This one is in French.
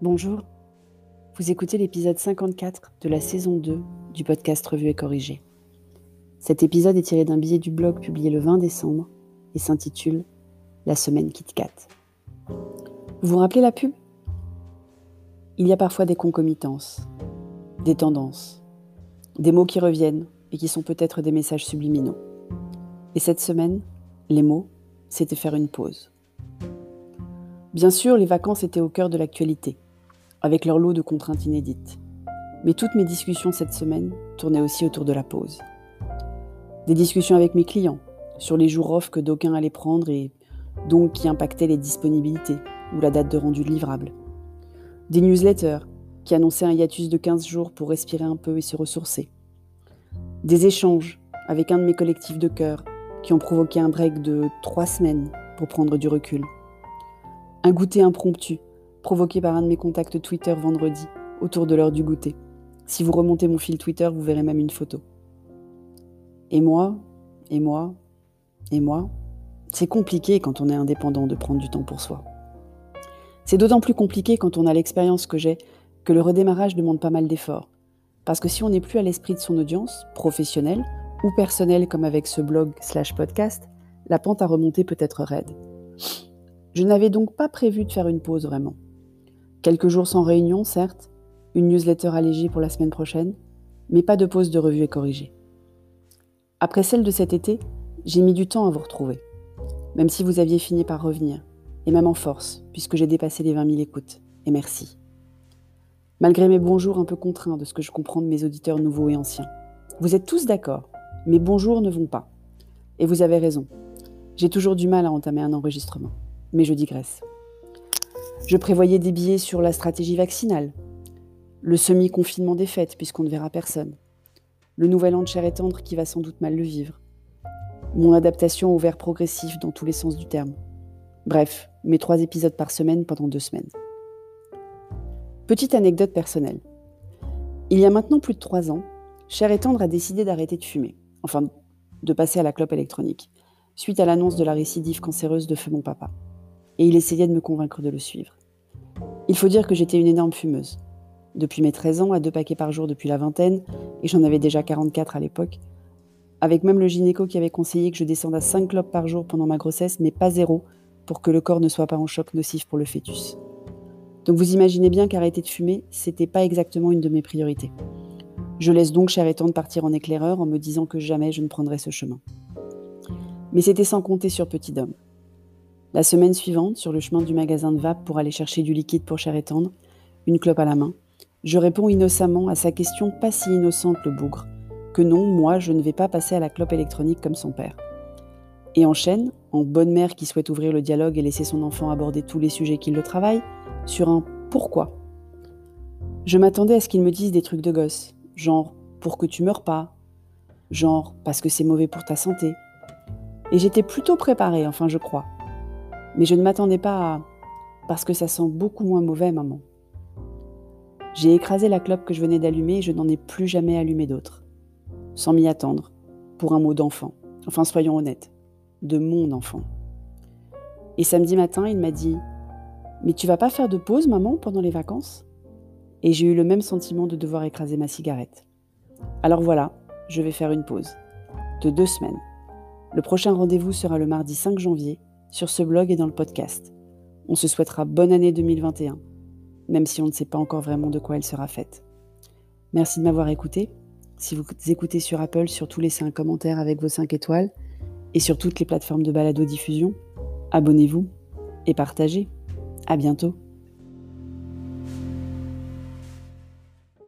Bonjour, vous écoutez l'épisode 54 de la saison 2 du podcast Revue et Corrigé. Cet épisode est tiré d'un billet du blog publié le 20 décembre et s'intitule La semaine KitKat. Vous vous rappelez la pub? Il y a parfois des concomitances, des tendances, des mots qui reviennent et qui sont peut-être des messages subliminaux. Et cette semaine, les mots, c'était faire une pause. Bien sûr, les vacances étaient au cœur de l'actualité avec leur lot de contraintes inédites. Mais toutes mes discussions cette semaine tournaient aussi autour de la pause. Des discussions avec mes clients sur les jours off que d'aucuns allaient prendre et donc qui impactaient les disponibilités ou la date de rendu livrable. Des newsletters qui annonçaient un hiatus de 15 jours pour respirer un peu et se ressourcer. Des échanges avec un de mes collectifs de cœur qui ont provoqué un break de 3 semaines pour prendre du recul. Un goûter impromptu provoqué par un de mes contacts Twitter vendredi, autour de l'heure du goûter. Si vous remontez mon fil Twitter, vous verrez même une photo. Et moi, et moi, et moi, c'est compliqué quand on est indépendant de prendre du temps pour soi. C'est d'autant plus compliqué quand on a l'expérience que j'ai que le redémarrage demande pas mal d'efforts. Parce que si on n'est plus à l'esprit de son audience, professionnelle ou personnelle comme avec ce blog slash podcast, la pente à remonter peut être raide. Je n'avais donc pas prévu de faire une pause vraiment. Quelques jours sans réunion, certes, une newsletter allégée pour la semaine prochaine, mais pas de pause de revue et corrigée. Après celle de cet été, j'ai mis du temps à vous retrouver, même si vous aviez fini par revenir, et même en force, puisque j'ai dépassé les 20 000 écoutes, et merci. Malgré mes bonjours un peu contraints de ce que je comprends de mes auditeurs nouveaux et anciens. Vous êtes tous d'accord, mes bonjours ne vont pas. Et vous avez raison, j'ai toujours du mal à entamer un enregistrement, mais je digresse. Je prévoyais des billets sur la stratégie vaccinale, le semi-confinement des fêtes puisqu'on ne verra personne, le nouvel an de chair et tendre qui va sans doute mal le vivre, mon adaptation au verre progressif dans tous les sens du terme. Bref, mes trois épisodes par semaine pendant deux semaines. Petite anecdote personnelle. Il y a maintenant plus de trois ans, Cher et Tendre a décidé d'arrêter de fumer, enfin de passer à la clope électronique, suite à l'annonce de la récidive cancéreuse de feu mon papa. Et il essayait de me convaincre de le suivre. Il faut dire que j'étais une énorme fumeuse. Depuis mes 13 ans, à deux paquets par jour depuis la vingtaine, et j'en avais déjà 44 à l'époque, avec même le gynéco qui avait conseillé que je descende à 5 clopes par jour pendant ma grossesse, mais pas zéro, pour que le corps ne soit pas en choc nocif pour le fœtus. Donc vous imaginez bien qu'arrêter de fumer, c'était pas exactement une de mes priorités. Je laisse donc cher et de partir en éclaireur en me disant que jamais je ne prendrai ce chemin. Mais c'était sans compter sur Petit Dom. La semaine suivante, sur le chemin du magasin de vape pour aller chercher du liquide pour chair et tendre, une clope à la main, je réponds innocemment à sa question pas si innocente le bougre, que non, moi je ne vais pas passer à la clope électronique comme son père. Et enchaîne, en bonne mère qui souhaite ouvrir le dialogue et laisser son enfant aborder tous les sujets qui le travaillent, sur un pourquoi. Je m'attendais à ce qu'il me dise des trucs de gosse, genre pour que tu meurs pas, genre parce que c'est mauvais pour ta santé. Et j'étais plutôt préparée, enfin je crois. Mais je ne m'attendais pas à parce que ça sent beaucoup moins mauvais, maman. J'ai écrasé la clope que je venais d'allumer et je n'en ai plus jamais allumé d'autres. Sans m'y attendre, pour un mot d'enfant. Enfin, soyons honnêtes, de mon enfant. Et samedi matin, il m'a dit Mais tu vas pas faire de pause, maman, pendant les vacances? Et j'ai eu le même sentiment de devoir écraser ma cigarette. Alors voilà, je vais faire une pause. De deux semaines. Le prochain rendez-vous sera le mardi 5 janvier sur ce blog et dans le podcast. On se souhaitera bonne année 2021, même si on ne sait pas encore vraiment de quoi elle sera faite. Merci de m'avoir écouté. Si vous écoutez sur Apple, surtout laissez un commentaire avec vos 5 étoiles. Et sur toutes les plateformes de balado-diffusion, abonnez-vous et partagez. À bientôt.